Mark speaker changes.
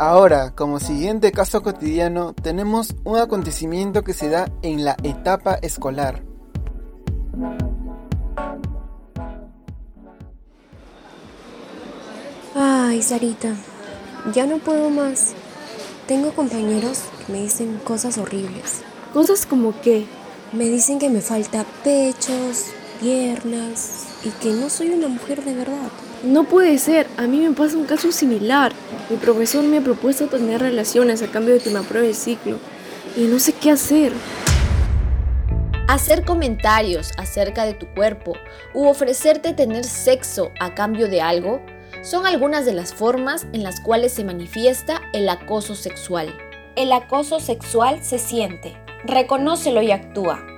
Speaker 1: Ahora, como siguiente caso cotidiano, tenemos un acontecimiento que se da en la etapa escolar.
Speaker 2: Ay, Sarita, ya no puedo más. Tengo compañeros que me dicen cosas horribles.
Speaker 3: ¿Cosas como qué?
Speaker 2: Me dicen que me falta pechos, piernas y que no soy una mujer de verdad.
Speaker 3: No puede ser, a mí me pasa un caso similar. Mi profesor me ha propuesto tener relaciones a cambio de que me apruebe el ciclo y no sé qué hacer.
Speaker 4: Hacer comentarios acerca de tu cuerpo u ofrecerte tener sexo a cambio de algo son algunas de las formas en las cuales se manifiesta el acoso sexual.
Speaker 5: El acoso sexual se siente, reconócelo y actúa.